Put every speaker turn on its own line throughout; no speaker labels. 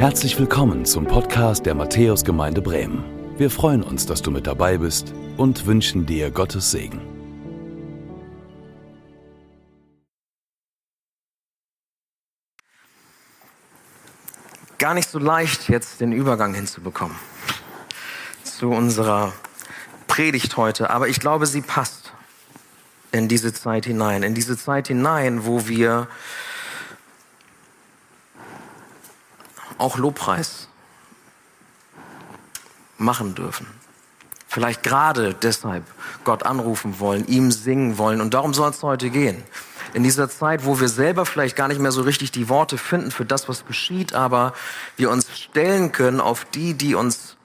Herzlich willkommen zum Podcast der Matthäusgemeinde Bremen. Wir freuen uns, dass du mit dabei bist und wünschen dir Gottes Segen.
Gar nicht so leicht, jetzt den Übergang hinzubekommen zu unserer Predigt heute, aber ich glaube, sie passt in diese Zeit hinein, in diese Zeit hinein, wo wir auch Lobpreis machen dürfen. Vielleicht gerade deshalb Gott anrufen wollen, ihm singen wollen. Und darum soll es heute gehen. In dieser Zeit, wo wir selber vielleicht gar nicht mehr so richtig die Worte finden für das, was geschieht, aber wir uns stellen können auf die, die uns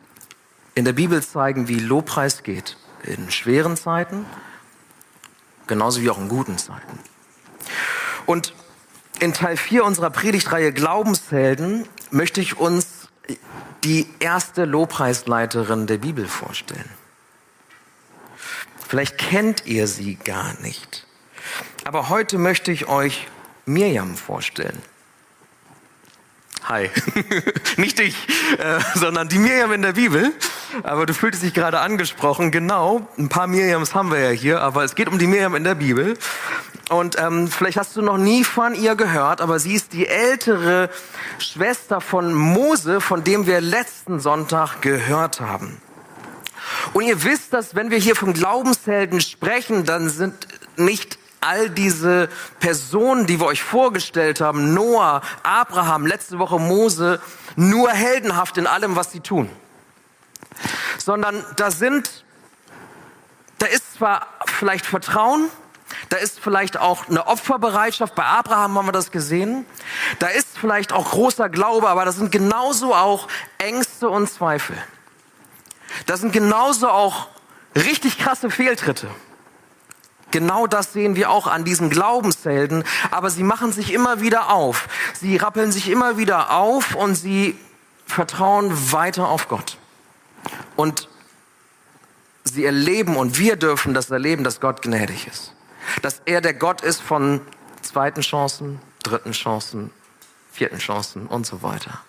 in der Bibel zeigen, wie Lobpreis geht. In schweren Zeiten, genauso wie auch in guten Zeiten. Und in Teil 4 unserer Predigtreihe Glaubenshelden möchte ich uns die erste Lobpreisleiterin der Bibel vorstellen. Vielleicht kennt ihr sie gar nicht. Aber heute möchte ich euch Mirjam vorstellen. Hi. Nicht dich, äh, sondern die Mirjam in der Bibel. Aber du fühltest dich gerade angesprochen. Genau, ein paar Mirjams haben wir ja hier, aber es geht um die Mirjam in der Bibel. Und ähm, vielleicht hast du noch nie von ihr gehört, aber sie ist die ältere Schwester von Mose, von dem wir letzten Sonntag gehört haben. Und ihr wisst, dass wenn wir hier von Glaubenshelden sprechen, dann sind nicht all diese Personen, die wir euch vorgestellt haben, Noah, Abraham, letzte Woche Mose, nur heldenhaft in allem, was sie tun. Sondern da sind, da ist zwar vielleicht Vertrauen, da ist vielleicht auch eine Opferbereitschaft. Bei Abraham haben wir das gesehen. Da ist vielleicht auch großer Glaube, aber da sind genauso auch Ängste und Zweifel. Da sind genauso auch richtig krasse Fehltritte. Genau das sehen wir auch an diesen Glaubenshelden, aber sie machen sich immer wieder auf. Sie rappeln sich immer wieder auf und sie vertrauen weiter auf Gott. Und sie erleben und wir dürfen das erleben, dass Gott gnädig ist. Dass er der Gott ist von zweiten Chancen, dritten Chancen, vierten Chancen und so weiter.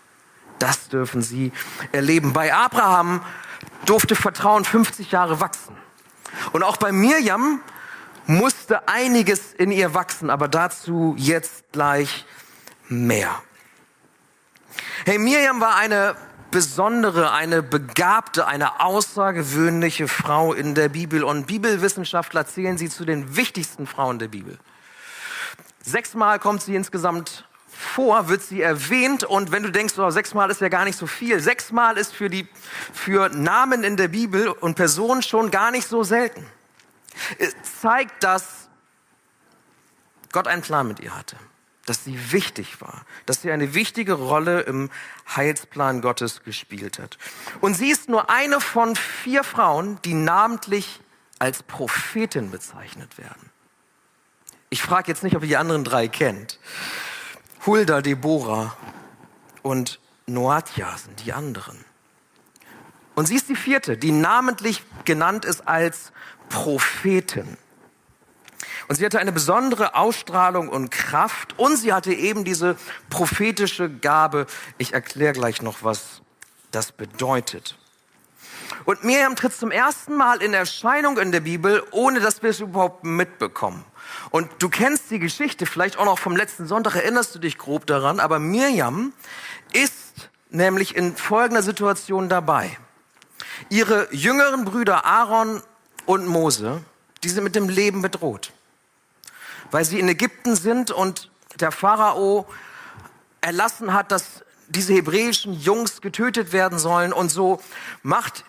Das dürfen sie erleben. Bei Abraham durfte Vertrauen 50 Jahre wachsen. Und auch bei Mirjam musste einiges in ihr wachsen, aber dazu jetzt gleich mehr. Hey, Mirjam war eine besondere, eine begabte, eine außergewöhnliche Frau in der Bibel und Bibelwissenschaftler zählen sie zu den wichtigsten Frauen der Bibel. Sechsmal kommt sie insgesamt vor, wird sie erwähnt und wenn du denkst, oh, sechsmal ist ja gar nicht so viel, sechsmal ist für die, für Namen in der Bibel und Personen schon gar nicht so selten. Es zeigt, dass Gott einen Plan mit ihr hatte, dass sie wichtig war, dass sie eine wichtige Rolle im Heilsplan Gottes gespielt hat. Und sie ist nur eine von vier Frauen, die namentlich als Prophetin bezeichnet werden. Ich frage jetzt nicht, ob ihr die anderen drei kennt. Hulda, Deborah und Noatia sind die anderen. Und sie ist die vierte, die namentlich genannt ist als Prophetin. Und sie hatte eine besondere Ausstrahlung und Kraft und sie hatte eben diese prophetische Gabe. Ich erkläre gleich noch, was das bedeutet. Und Miriam tritt zum ersten Mal in Erscheinung in der Bibel, ohne dass wir es überhaupt mitbekommen. Und du kennst die Geschichte, vielleicht auch noch vom letzten Sonntag, erinnerst du dich grob daran, aber Miriam ist nämlich in folgender Situation dabei. Ihre jüngeren Brüder Aaron und Mose, die sind mit dem Leben bedroht, weil sie in Ägypten sind und der Pharao erlassen hat, dass diese hebräischen Jungs getötet werden sollen. Und so macht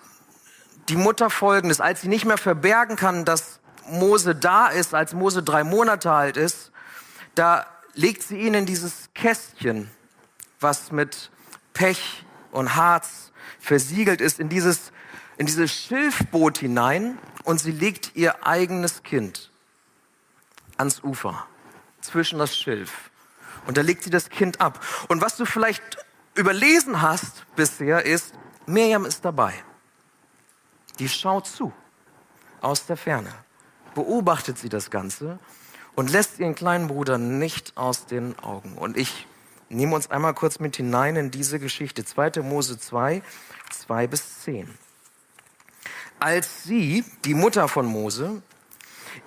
die Mutter Folgendes, als sie nicht mehr verbergen kann, dass Mose da ist, als Mose drei Monate alt ist, da legt sie ihn in dieses Kästchen, was mit Pech und Harz versiegelt ist, in dieses, in dieses Schilfboot hinein und sie legt ihr eigenes Kind ans Ufer, zwischen das Schilf. Und da legt sie das Kind ab. Und was du vielleicht überlesen hast bisher ist, Miriam ist dabei. Die schaut zu, aus der Ferne. Beobachtet sie das Ganze und lässt ihren kleinen Bruder nicht aus den Augen. Und ich Nehmen wir uns einmal kurz mit hinein in diese Geschichte. 2. Mose 2, 2 bis 10. Als sie, die Mutter von Mose,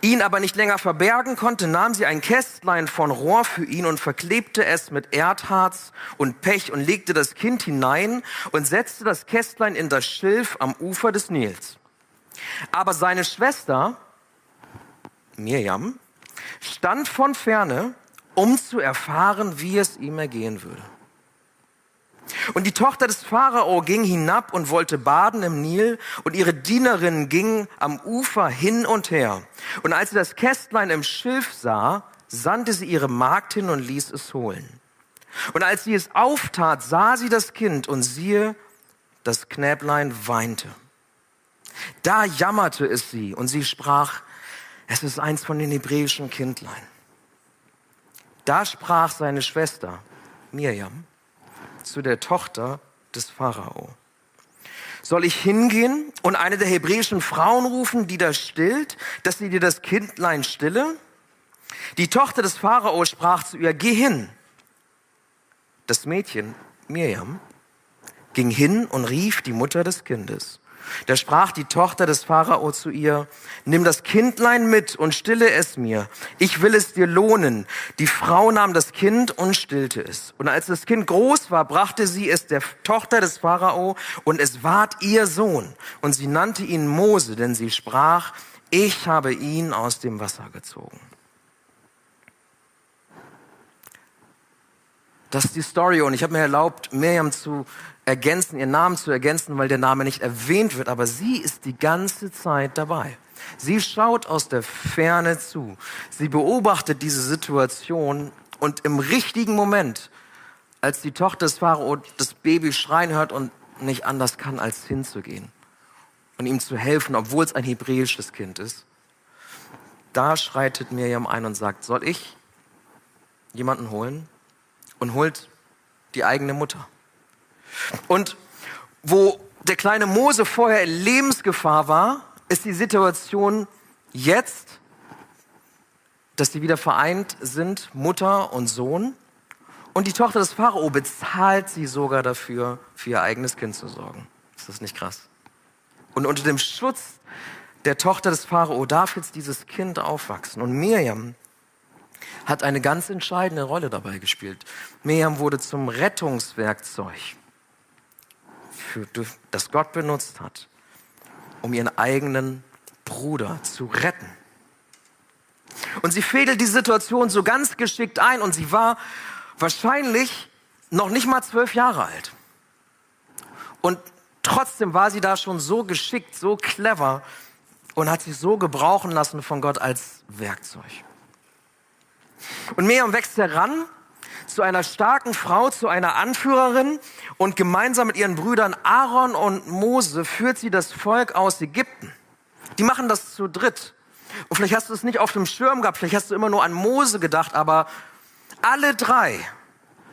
ihn aber nicht länger verbergen konnte, nahm sie ein Kästlein von Rohr für ihn und verklebte es mit Erdharz und Pech und legte das Kind hinein und setzte das Kästlein in das Schilf am Ufer des Nils. Aber seine Schwester, Mirjam, stand von ferne, um zu erfahren, wie es ihm ergehen würde. Und die Tochter des Pharao ging hinab und wollte baden im Nil, und ihre Dienerinnen gingen am Ufer hin und her. Und als sie das Kästlein im Schilf sah, sandte sie ihre Magd hin und ließ es holen. Und als sie es auftat, sah sie das Kind, und siehe, das Knäblein weinte. Da jammerte es sie, und sie sprach, es ist eins von den hebräischen Kindlein. Da sprach seine Schwester, Mirjam, zu der Tochter des Pharao. Soll ich hingehen und eine der hebräischen Frauen rufen, die da stillt, dass sie dir das Kindlein stille? Die Tochter des Pharao sprach zu ihr, geh hin. Das Mädchen, Mirjam, ging hin und rief die Mutter des Kindes. Da sprach die Tochter des Pharao zu ihr, nimm das Kindlein mit und stille es mir. Ich will es dir lohnen. Die Frau nahm das Kind und stillte es. Und als das Kind groß war, brachte sie es der Tochter des Pharao und es ward ihr Sohn. Und sie nannte ihn Mose, denn sie sprach, ich habe ihn aus dem Wasser gezogen. Das ist die Story und ich habe mir erlaubt, Miriam zu ergänzen, ihren Namen zu ergänzen, weil der Name nicht erwähnt wird, aber sie ist die ganze Zeit dabei. Sie schaut aus der Ferne zu. Sie beobachtet diese Situation und im richtigen Moment, als die Tochter des Pharao das Baby schreien hört und nicht anders kann, als hinzugehen und ihm zu helfen, obwohl es ein hebräisches Kind ist, da schreitet Miriam ein und sagt, soll ich jemanden holen? Und holt die eigene Mutter. Und wo der kleine Mose vorher in Lebensgefahr war, ist die Situation jetzt, dass sie wieder vereint sind, Mutter und Sohn. Und die Tochter des Pharao bezahlt sie sogar dafür, für ihr eigenes Kind zu sorgen. Ist das nicht krass? Und unter dem Schutz der Tochter des Pharao darf jetzt dieses Kind aufwachsen. Und Miriam hat eine ganz entscheidende Rolle dabei gespielt. Miriam wurde zum Rettungswerkzeug für, das Gott benutzt hat, um ihren eigenen Bruder zu retten. Und sie fädelt die Situation so ganz geschickt ein und sie war wahrscheinlich noch nicht mal zwölf Jahre alt. Und trotzdem war sie da schon so geschickt, so clever und hat sich so gebrauchen lassen von Gott als Werkzeug. Und Miriam wächst heran zu einer starken Frau, zu einer Anführerin und gemeinsam mit ihren Brüdern Aaron und Mose führt sie das Volk aus Ägypten. Die machen das zu dritt. Und vielleicht hast du es nicht auf dem Schirm gehabt, vielleicht hast du immer nur an Mose gedacht, aber alle drei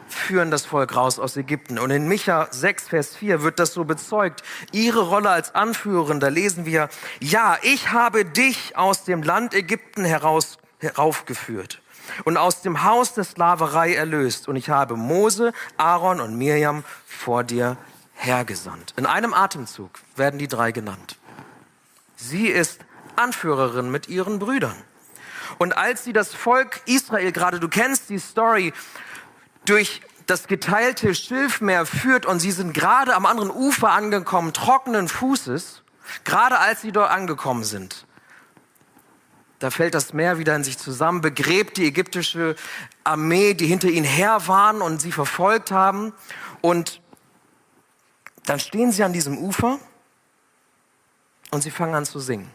führen das Volk raus aus Ägypten. Und in Micha 6, Vers 4 wird das so bezeugt. Ihre Rolle als Anführerin, da lesen wir, ja, ich habe dich aus dem Land Ägypten heraus, heraufgeführt und aus dem Haus der Sklaverei erlöst. Und ich habe Mose, Aaron und Mirjam vor dir hergesandt. In einem Atemzug werden die drei genannt. Sie ist Anführerin mit ihren Brüdern. Und als sie das Volk Israel, gerade du kennst die Story, durch das geteilte Schilfmeer führt und sie sind gerade am anderen Ufer angekommen, trockenen Fußes, gerade als sie dort angekommen sind, da fällt das Meer wieder in sich zusammen, begräbt die ägyptische Armee, die hinter ihnen her waren und sie verfolgt haben. Und dann stehen sie an diesem Ufer und sie fangen an zu singen.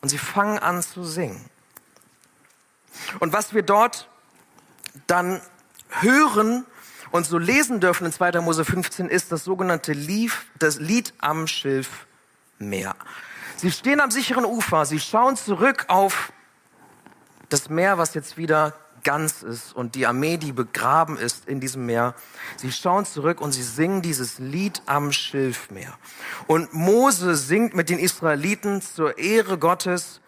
Und sie fangen an zu singen. Und was wir dort dann hören und so lesen dürfen in 2. Mose 15 ist das sogenannte Lied, das Lied am Schilfmeer. Sie stehen am sicheren Ufer, sie schauen zurück auf das Meer, was jetzt wieder ganz ist und die Armee, die begraben ist in diesem Meer. Sie schauen zurück und sie singen dieses Lied am Schilfmeer. Und Mose singt mit den Israeliten zur Ehre Gottes,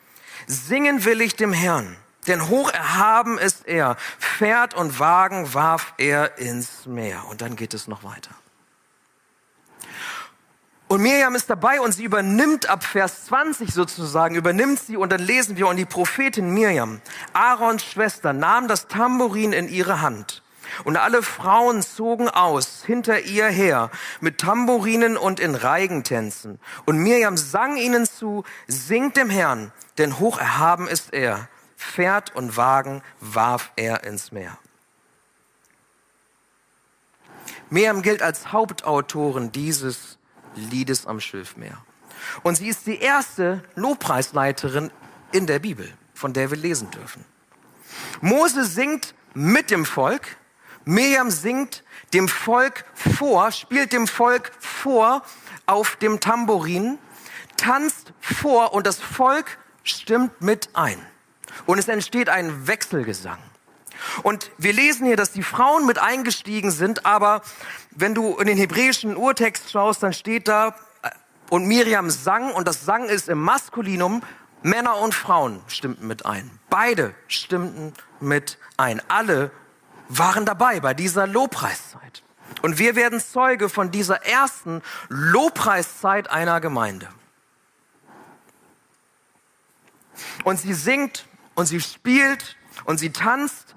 singen will ich dem Herrn, Denn hoch erhaben ist er. Pferd und Wagen warf er ins Meer. Und dann geht es noch weiter. Und Miriam ist dabei und sie übernimmt ab Vers 20 sozusagen, übernimmt sie und dann lesen wir, und die Prophetin Miriam, Aarons Schwester, nahm das Tambourin in ihre Hand. Und alle Frauen zogen aus hinter ihr her mit Tambourinen und in Reigentänzen. Und Miriam sang ihnen zu, singt dem Herrn, denn hoch erhaben ist er. Pferd und Wagen warf er ins Meer. Miriam gilt als Hauptautorin dieses Liedes am Schilfmeer. Und sie ist die erste Lobpreisleiterin in der Bibel, von der wir lesen dürfen. Mose singt mit dem Volk, Miriam singt dem Volk vor, spielt dem Volk vor auf dem Tambourin, tanzt vor und das Volk stimmt mit ein. Und es entsteht ein Wechselgesang. Und wir lesen hier, dass die Frauen mit eingestiegen sind, aber wenn du in den hebräischen Urtext schaust, dann steht da, äh, und Miriam sang, und das Sang ist im Maskulinum, Männer und Frauen stimmten mit ein. Beide stimmten mit ein. Alle waren dabei bei dieser Lobpreiszeit. Und wir werden Zeuge von dieser ersten Lobpreiszeit einer Gemeinde. Und sie singt und sie spielt und sie tanzt,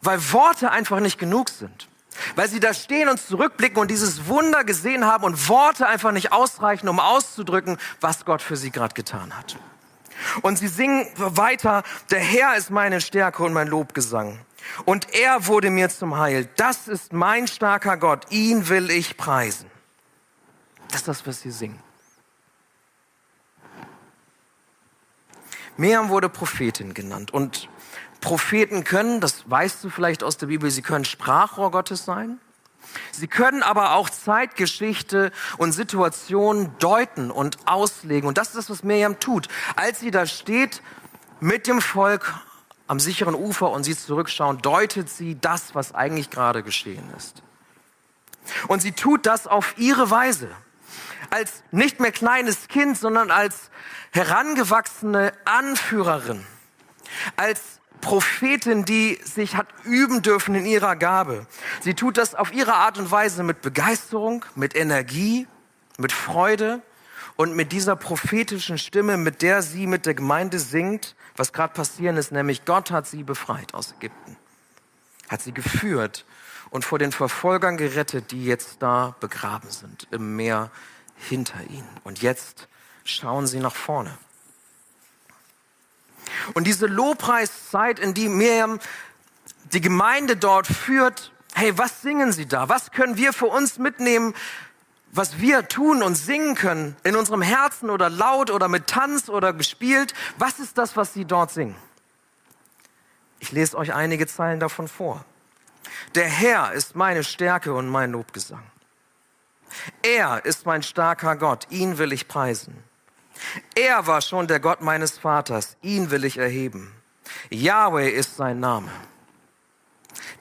weil Worte einfach nicht genug sind. Weil sie da stehen und zurückblicken und dieses Wunder gesehen haben und Worte einfach nicht ausreichen, um auszudrücken, was Gott für sie gerade getan hat. Und sie singen weiter, der Herr ist meine Stärke und mein Lobgesang. Und er wurde mir zum Heil. Das ist mein starker Gott. Ihn will ich preisen. Das ist das, was sie singen. Miriam wurde Prophetin genannt. Und Propheten können, das weißt du vielleicht aus der Bibel, sie können Sprachrohr Gottes sein. Sie können aber auch Zeitgeschichte und Situationen deuten und auslegen. Und das ist das, was Miriam tut. Als sie da steht mit dem Volk am sicheren Ufer und sie zurückschauen, deutet sie das, was eigentlich gerade geschehen ist. Und sie tut das auf ihre Weise. Als nicht mehr kleines Kind, sondern als herangewachsene Anführerin. Als Prophetin, die sich hat üben dürfen in ihrer Gabe. Sie tut das auf ihre Art und Weise mit Begeisterung, mit Energie, mit Freude und mit dieser prophetischen Stimme, mit der sie mit der Gemeinde singt, was gerade passieren ist, nämlich Gott hat sie befreit aus Ägypten, hat sie geführt und vor den Verfolgern gerettet, die jetzt da begraben sind im Meer hinter ihnen. Und jetzt schauen sie nach vorne. Und diese Lobpreiszeit, in die Miriam die Gemeinde dort führt, hey, was singen sie da? Was können wir für uns mitnehmen, was wir tun und singen können in unserem Herzen oder laut oder mit Tanz oder gespielt? Was ist das, was sie dort singen? Ich lese euch einige Zeilen davon vor. Der Herr ist meine Stärke und mein Lobgesang. Er ist mein starker Gott, ihn will ich preisen. Er war schon der Gott meines Vaters, ihn will ich erheben. Yahweh ist sein Name.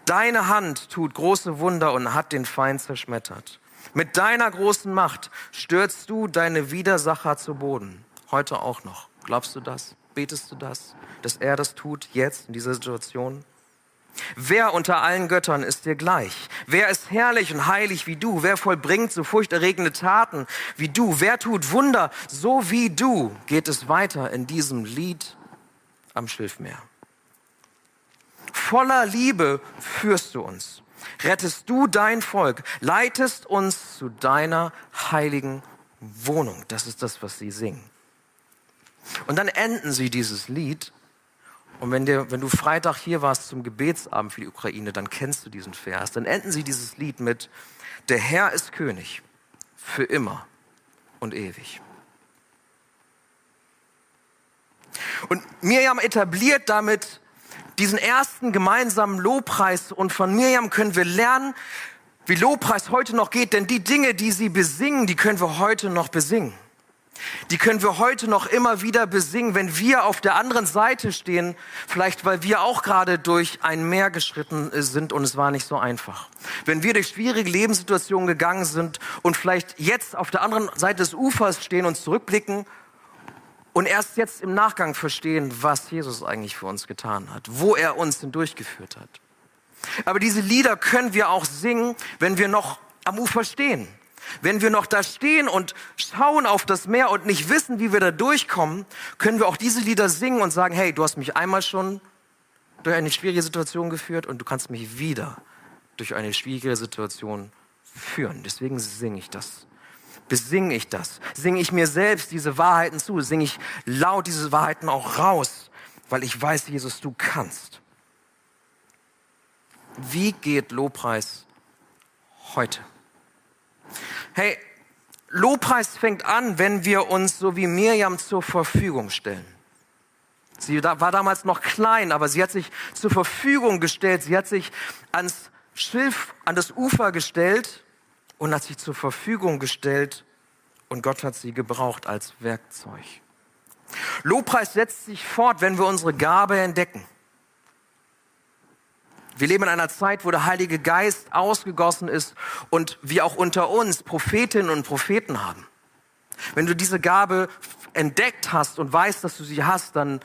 Deine Hand tut große Wunder und hat den Feind zerschmettert. Mit deiner großen Macht stürzt du deine Widersacher zu Boden. Heute auch noch. Glaubst du das? Betest du das? Dass er das tut, jetzt, in dieser Situation? Wer unter allen Göttern ist dir gleich? Wer ist herrlich und heilig wie du? Wer vollbringt so furchterregende Taten wie du? Wer tut Wunder so wie du? Geht es weiter in diesem Lied am Schilfmeer. Voller Liebe führst du uns, rettest du dein Volk, leitest uns zu deiner heiligen Wohnung. Das ist das, was sie singen. Und dann enden sie dieses Lied und wenn, dir, wenn du Freitag hier warst zum Gebetsabend für die Ukraine, dann kennst du diesen Vers. Dann enden sie dieses Lied mit, der Herr ist König für immer und ewig. Und Miriam etabliert damit diesen ersten gemeinsamen Lobpreis und von Miriam können wir lernen, wie Lobpreis heute noch geht, denn die Dinge, die sie besingen, die können wir heute noch besingen. Die können wir heute noch immer wieder besingen, wenn wir auf der anderen Seite stehen, vielleicht weil wir auch gerade durch ein Meer geschritten sind und es war nicht so einfach. Wenn wir durch schwierige Lebenssituationen gegangen sind und vielleicht jetzt auf der anderen Seite des Ufers stehen und zurückblicken und erst jetzt im Nachgang verstehen, was Jesus eigentlich für uns getan hat, wo er uns hindurchgeführt hat. Aber diese Lieder können wir auch singen, wenn wir noch am Ufer stehen. Wenn wir noch da stehen und schauen auf das Meer und nicht wissen, wie wir da durchkommen, können wir auch diese Lieder singen und sagen, hey, du hast mich einmal schon durch eine schwierige Situation geführt und du kannst mich wieder durch eine schwierige Situation führen. Deswegen singe ich das. Besinge ich das. Singe ich mir selbst diese Wahrheiten zu. Singe ich laut diese Wahrheiten auch raus, weil ich weiß, Jesus, du kannst. Wie geht Lobpreis heute? Hey, Lobpreis fängt an, wenn wir uns so wie Mirjam zur Verfügung stellen. Sie war damals noch klein, aber sie hat sich zur Verfügung gestellt. Sie hat sich ans Schilf, an das Ufer gestellt und hat sich zur Verfügung gestellt und Gott hat sie gebraucht als Werkzeug. Lobpreis setzt sich fort, wenn wir unsere Gabe entdecken. Wir leben in einer Zeit, wo der Heilige Geist ausgegossen ist und wir auch unter uns Prophetinnen und Propheten haben. Wenn du diese Gabe entdeckt hast und weißt, dass du sie hast, dann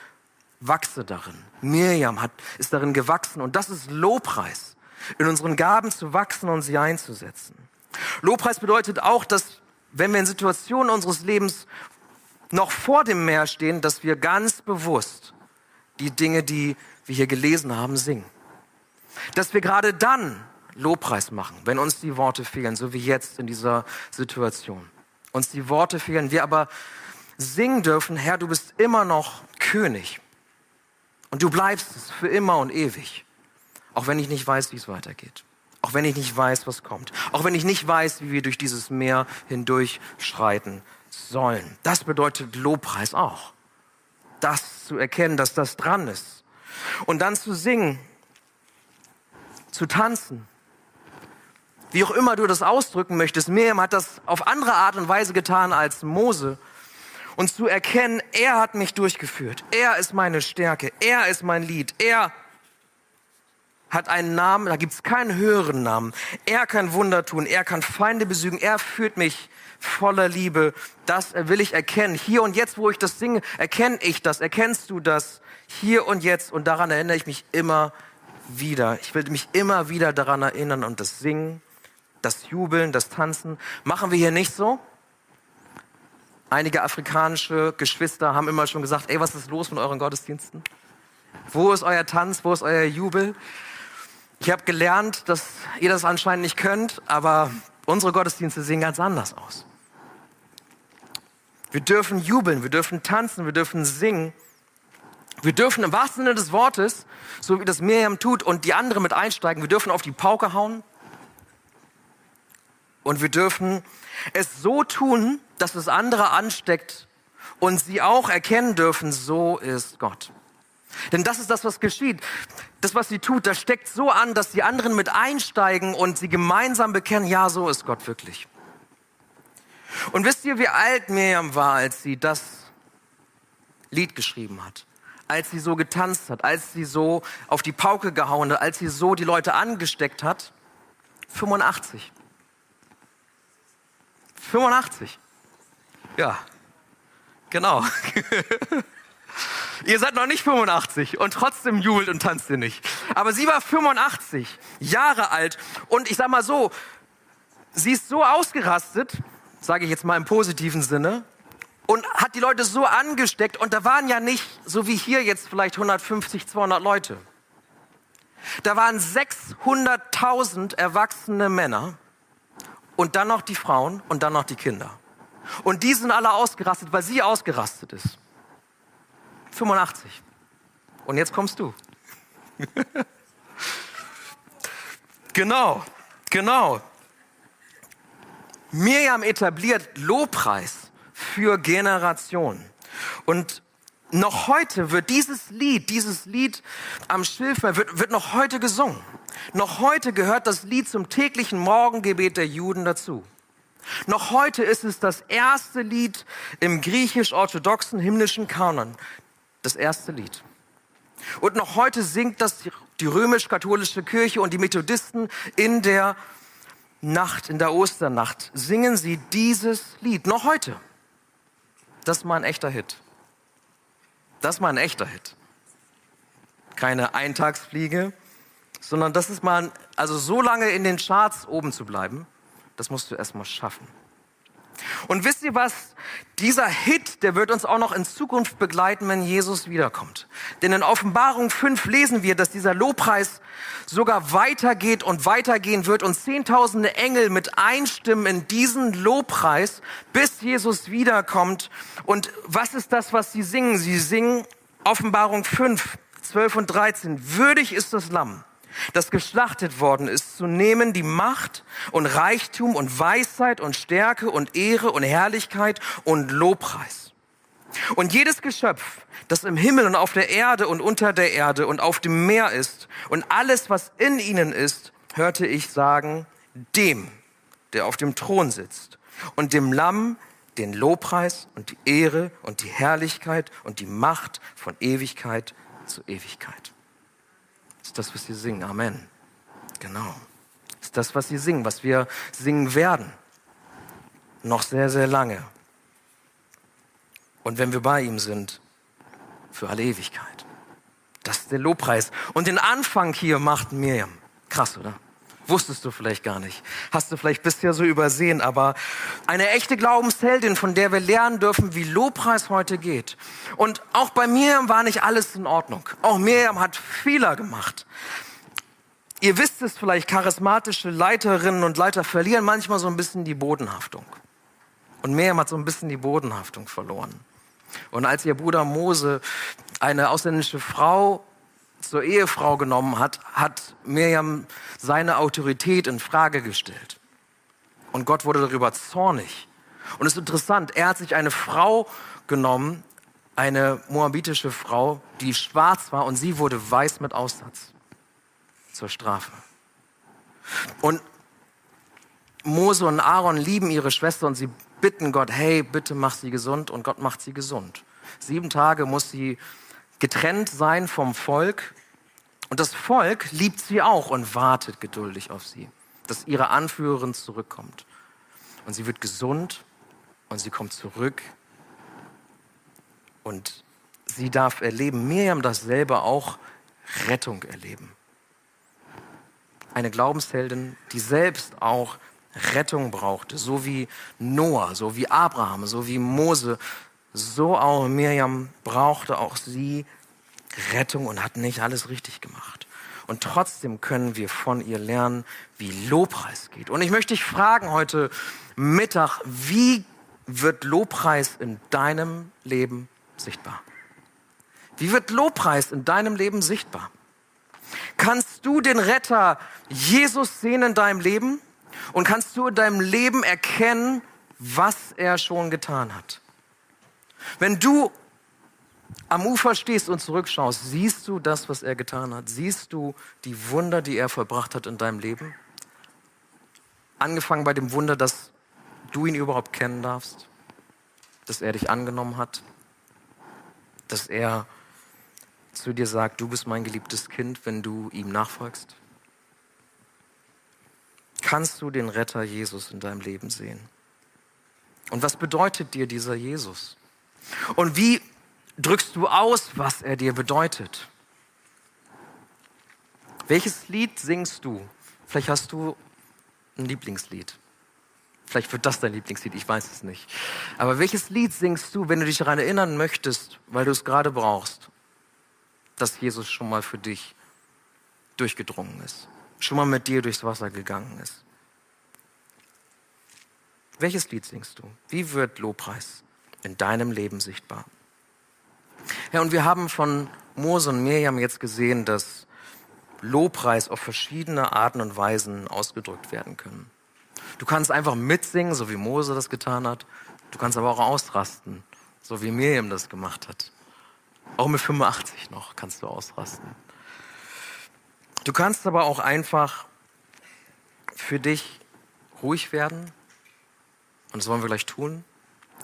wachse darin. Mirjam hat, ist darin gewachsen und das ist Lobpreis, in unseren Gaben zu wachsen und sie einzusetzen. Lobpreis bedeutet auch, dass wenn wir in Situationen unseres Lebens noch vor dem Meer stehen, dass wir ganz bewusst die Dinge, die wir hier gelesen haben, singen. Dass wir gerade dann Lobpreis machen, wenn uns die Worte fehlen, so wie jetzt in dieser Situation. Uns die Worte fehlen, wir aber singen dürfen, Herr, du bist immer noch König. Und du bleibst es für immer und ewig. Auch wenn ich nicht weiß, wie es weitergeht. Auch wenn ich nicht weiß, was kommt. Auch wenn ich nicht weiß, wie wir durch dieses Meer hindurch schreiten sollen. Das bedeutet Lobpreis auch. Das zu erkennen, dass das dran ist. Und dann zu singen, zu tanzen. Wie auch immer du das ausdrücken möchtest. Miriam hat das auf andere Art und Weise getan als Mose. Und zu erkennen, er hat mich durchgeführt. Er ist meine Stärke. Er ist mein Lied. Er hat einen Namen, da gibt es keinen höheren Namen. Er kann Wunder tun, er kann Feinde besügen, er führt mich voller Liebe. Das will ich erkennen. Hier und jetzt, wo ich das singe, erkenne ich das, erkennst du das. Hier und jetzt und daran erinnere ich mich immer wieder. Ich will mich immer wieder daran erinnern und das Singen, das Jubeln, das Tanzen. Machen wir hier nicht so? Einige afrikanische Geschwister haben immer schon gesagt, ey, was ist los mit euren Gottesdiensten? Wo ist euer Tanz? Wo ist euer Jubel? Ich habe gelernt, dass ihr das anscheinend nicht könnt, aber unsere Gottesdienste sehen ganz anders aus. Wir dürfen jubeln, wir dürfen tanzen, wir dürfen singen. Wir dürfen im wahrsten Sinne des Wortes, so wie das Miriam tut und die anderen mit einsteigen, wir dürfen auf die Pauke hauen und wir dürfen es so tun, dass es andere ansteckt und sie auch erkennen dürfen, so ist Gott. Denn das ist das, was geschieht. Das, was sie tut, das steckt so an, dass die anderen mit einsteigen und sie gemeinsam bekennen, ja, so ist Gott wirklich. Und wisst ihr, wie alt Miriam war, als sie das Lied geschrieben hat? Als sie so getanzt hat, als sie so auf die Pauke gehauen hat, als sie so die Leute angesteckt hat? 85. 85. Ja, genau. Ihr seid noch nicht 85 und trotzdem jubelt und tanzt ihr nicht. Aber sie war 85 Jahre alt und ich sag mal so, sie ist so ausgerastet, sage ich jetzt mal im positiven Sinne, und hat die Leute so angesteckt und da waren ja nicht, so wie hier jetzt vielleicht 150, 200 Leute. Da waren 600.000 erwachsene Männer und dann noch die Frauen und dann noch die Kinder. Und die sind alle ausgerastet, weil sie ausgerastet ist. 85. Und jetzt kommst du. genau, genau. Mirjam etabliert Lobpreis für Generationen. Und noch heute wird dieses Lied, dieses Lied am Schilfmeer, wird, wird noch heute gesungen. Noch heute gehört das Lied zum täglichen Morgengebet der Juden dazu. Noch heute ist es das erste Lied im griechisch-orthodoxen himmlischen Kanon das erste Lied. Und noch heute singt das die römisch-katholische Kirche und die Methodisten in der Nacht, in der Osternacht, singen sie dieses Lied. Noch heute. Das ist mal ein echter Hit. Das ist mal ein echter Hit. Keine Eintagsfliege, sondern das ist mal, ein, also so lange in den Charts oben zu bleiben, das musst du erst mal schaffen. Und wisst ihr was? Dieser Hit, der wird uns auch noch in Zukunft begleiten, wenn Jesus wiederkommt. Denn in Offenbarung 5 lesen wir, dass dieser Lobpreis sogar weitergeht und weitergehen wird und zehntausende Engel mit einstimmen in diesen Lobpreis, bis Jesus wiederkommt. Und was ist das, was sie singen? Sie singen Offenbarung 5, 12 und 13. Würdig ist das Lamm das geschlachtet worden ist, zu nehmen die Macht und Reichtum und Weisheit und Stärke und Ehre und Herrlichkeit und Lobpreis. Und jedes Geschöpf, das im Himmel und auf der Erde und unter der Erde und auf dem Meer ist und alles, was in ihnen ist, hörte ich sagen, dem, der auf dem Thron sitzt und dem Lamm den Lobpreis und die Ehre und die Herrlichkeit und die Macht von Ewigkeit zu Ewigkeit ist das, was sie singen. Amen. Genau. ist das, was sie singen, was wir singen werden. Noch sehr, sehr lange. Und wenn wir bei ihm sind, für alle Ewigkeit. Das ist der Lobpreis. Und den Anfang hier macht Miriam. Krass, oder? Wusstest du vielleicht gar nicht. Hast du vielleicht bisher so übersehen, aber eine echte Glaubensheldin, von der wir lernen dürfen, wie Lobpreis heute geht. Und auch bei Miriam war nicht alles in Ordnung. Auch Miriam hat Fehler gemacht. Ihr wisst es vielleicht, charismatische Leiterinnen und Leiter verlieren manchmal so ein bisschen die Bodenhaftung. Und Miriam hat so ein bisschen die Bodenhaftung verloren. Und als ihr Bruder Mose eine ausländische Frau zur Ehefrau genommen hat, hat Miriam seine Autorität in Frage gestellt. Und Gott wurde darüber zornig. Und es ist interessant, er hat sich eine Frau genommen, eine moabitische Frau, die schwarz war und sie wurde weiß mit Aussatz zur Strafe. Und Mose und Aaron lieben ihre Schwester und sie bitten Gott, hey, bitte mach sie gesund und Gott macht sie gesund. Sieben Tage muss sie getrennt sein vom Volk. Und das Volk liebt sie auch und wartet geduldig auf sie, dass ihre Anführerin zurückkommt. Und sie wird gesund und sie kommt zurück. Und sie darf erleben, Miriam dasselbe auch, Rettung erleben. Eine Glaubensheldin, die selbst auch Rettung brauchte, so wie Noah, so wie Abraham, so wie Mose, so auch Miriam brauchte auch sie Rettung und hat nicht alles richtig gemacht. Und trotzdem können wir von ihr lernen, wie Lobpreis geht. Und ich möchte dich fragen heute Mittag, wie wird Lobpreis in deinem Leben sichtbar? Wie wird Lobpreis in deinem Leben sichtbar? Kannst du den Retter Jesus sehen in deinem Leben? Und kannst du in deinem Leben erkennen, was er schon getan hat? Wenn du am Ufer stehst und zurückschaust, siehst du das, was er getan hat? Siehst du die Wunder, die er vollbracht hat in deinem Leben? Angefangen bei dem Wunder, dass du ihn überhaupt kennen darfst, dass er dich angenommen hat, dass er zu dir sagt, du bist mein geliebtes Kind, wenn du ihm nachfolgst. Kannst du den Retter Jesus in deinem Leben sehen? Und was bedeutet dir dieser Jesus? Und wie drückst du aus, was er dir bedeutet? Welches Lied singst du? Vielleicht hast du ein Lieblingslied. Vielleicht wird das dein Lieblingslied, ich weiß es nicht. Aber welches Lied singst du, wenn du dich daran erinnern möchtest, weil du es gerade brauchst, dass Jesus schon mal für dich durchgedrungen ist, schon mal mit dir durchs Wasser gegangen ist? Welches Lied singst du? Wie wird Lobpreis in deinem Leben sichtbar? Ja, und wir haben von Mose und Mirjam jetzt gesehen, dass Lobpreis auf verschiedene Arten und Weisen ausgedrückt werden können. Du kannst einfach mitsingen, so wie Mose das getan hat. Du kannst aber auch ausrasten, so wie Mirjam das gemacht hat. Auch mit 85 noch kannst du ausrasten. Du kannst aber auch einfach für dich ruhig werden. Und das wollen wir gleich tun.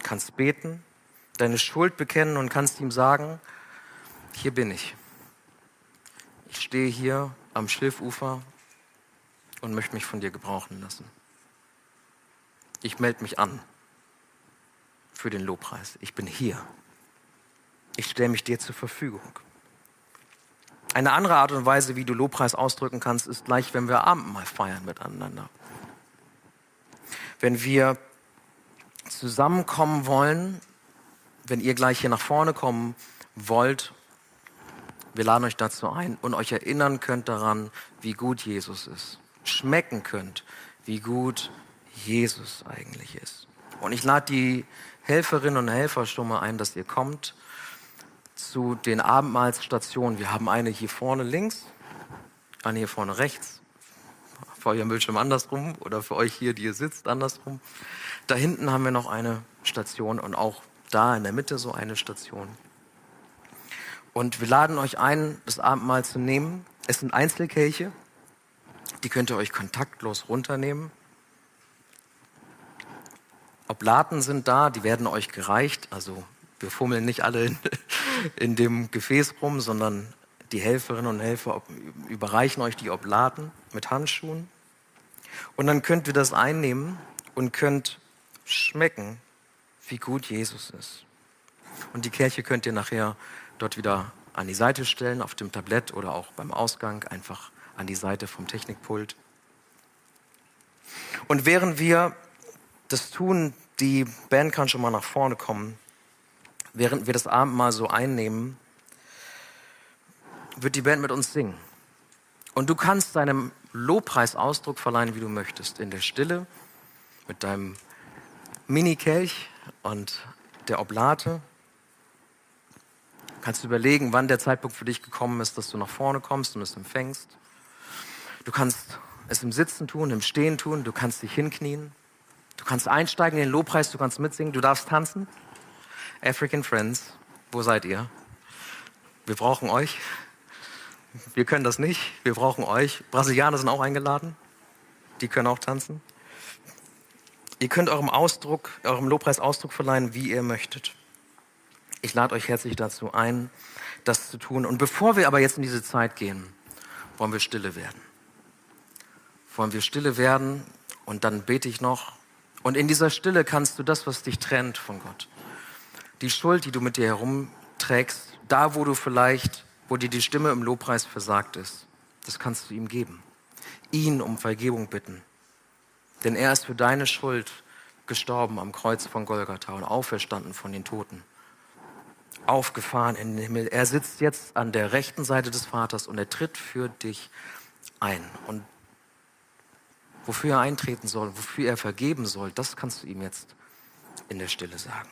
Kannst beten deine Schuld bekennen und kannst ihm sagen, hier bin ich. Ich stehe hier am Schilfufer und möchte mich von dir gebrauchen lassen. Ich melde mich an für den Lobpreis. Ich bin hier. ich stelle mich dir zur Verfügung. Eine andere Art und Weise, wie du Lobpreis ausdrücken kannst, ist gleich, wenn wir Abendmahl feiern miteinander. Wenn wir zusammenkommen wollen, wenn ihr gleich hier nach vorne kommen wollt, wir laden euch dazu ein und euch erinnern könnt daran, wie gut Jesus ist. Schmecken könnt, wie gut Jesus eigentlich ist. Und ich lade die Helferinnen und Helfer schon mal ein, dass ihr kommt zu den Abendmahlsstationen. Wir haben eine hier vorne links, eine hier vorne rechts, euch am Bildschirm andersrum oder für euch hier, die ihr sitzt, andersrum. Da hinten haben wir noch eine Station und auch da in der Mitte so eine Station. Und wir laden euch ein, das Abendmahl zu nehmen. Es sind Einzelkelche, die könnt ihr euch kontaktlos runternehmen. Oblaten sind da, die werden euch gereicht. Also wir fummeln nicht alle in, in dem Gefäß rum, sondern die Helferinnen und Helfer überreichen euch die Oblaten mit Handschuhen. Und dann könnt ihr das einnehmen und könnt schmecken, wie gut Jesus ist. Und die Kirche könnt ihr nachher dort wieder an die Seite stellen, auf dem Tablett oder auch beim Ausgang einfach an die Seite vom Technikpult. Und während wir das tun, die Band kann schon mal nach vorne kommen, während wir das Abendmahl so einnehmen, wird die Band mit uns singen. Und du kannst deinem Lobpreis Ausdruck verleihen, wie du möchtest. In der Stille, mit deinem Mini-Kelch und der Oblate. Kannst du überlegen, wann der Zeitpunkt für dich gekommen ist, dass du nach vorne kommst und es empfängst. Du kannst es im Sitzen tun, im Stehen tun, du kannst dich hinknien. Du kannst einsteigen in den Lobpreis, du kannst mitsingen, du darfst tanzen. African Friends, wo seid ihr? Wir brauchen euch. Wir können das nicht, wir brauchen euch. Brasilianer sind auch eingeladen, die können auch tanzen. Ihr könnt eurem Ausdruck, eurem Lobpreis Ausdruck verleihen, wie ihr möchtet. Ich lade euch herzlich dazu ein, das zu tun. Und bevor wir aber jetzt in diese Zeit gehen, wollen wir stille werden. Wollen wir stille werden und dann bete ich noch. Und in dieser Stille kannst du das, was dich trennt von Gott, die Schuld, die du mit dir herumträgst, da, wo du vielleicht, wo dir die Stimme im Lobpreis versagt ist, das kannst du ihm geben. Ihn um Vergebung bitten. Denn er ist für deine Schuld gestorben am Kreuz von Golgatha und auferstanden von den Toten. Aufgefahren in den Himmel. Er sitzt jetzt an der rechten Seite des Vaters und er tritt für dich ein. Und wofür er eintreten soll, wofür er vergeben soll, das kannst du ihm jetzt in der Stille sagen.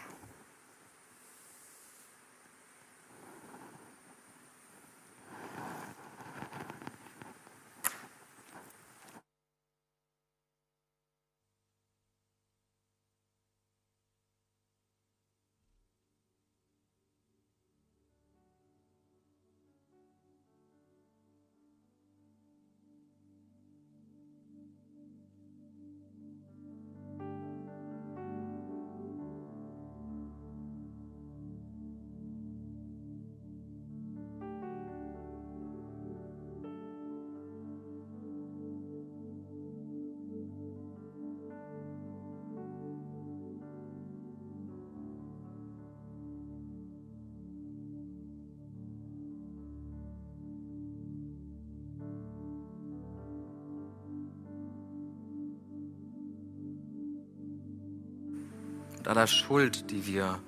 Aller Schuld, die wir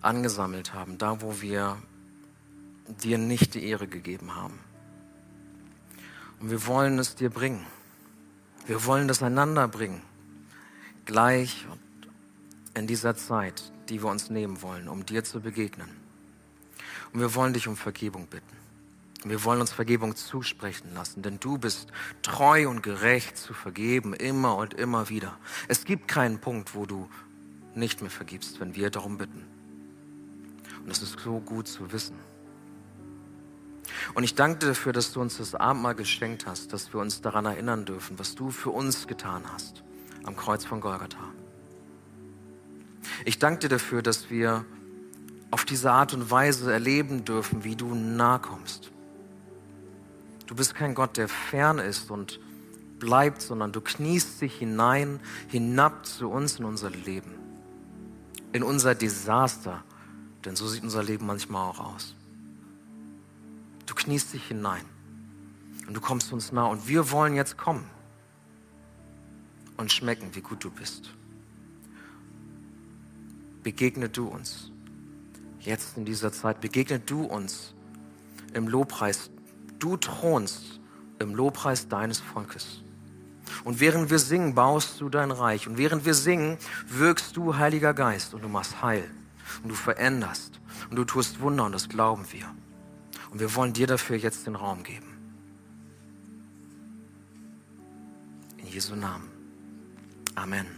angesammelt haben, da wo wir dir nicht die Ehre gegeben haben. Und wir wollen es dir bringen. Wir wollen das einander bringen. Gleich in dieser Zeit, die wir uns nehmen wollen, um dir zu begegnen. Und wir wollen dich um Vergebung bitten. Wir wollen uns Vergebung zusprechen lassen, denn du bist treu und gerecht zu vergeben, immer und immer wieder. Es gibt keinen Punkt, wo du nicht mehr vergibst, wenn wir darum bitten. Und es ist so gut zu wissen. Und ich danke dir dafür, dass du uns das Abendmahl geschenkt hast, dass wir uns daran erinnern dürfen, was du für uns getan hast am Kreuz von Golgatha. Ich danke dir dafür, dass wir auf diese Art und Weise erleben dürfen, wie du nahe kommst Du bist kein Gott, der fern ist und bleibt, sondern du kniest dich hinein, hinab zu uns in unser Leben, in unser Desaster denn so sieht unser Leben manchmal auch aus. Du kniest dich hinein und du kommst uns nah und wir wollen jetzt kommen und schmecken, wie gut du bist. Begegne du uns jetzt in dieser Zeit, begegne du uns im Lobpreis. Du thronst im Lobpreis deines Volkes. Und während wir singen, baust du dein Reich. Und während wir singen, wirkst du, Heiliger Geist, und du machst Heil. Und du veränderst. Und du tust Wunder, und das glauben wir. Und wir wollen dir dafür jetzt den Raum geben. In Jesu Namen. Amen.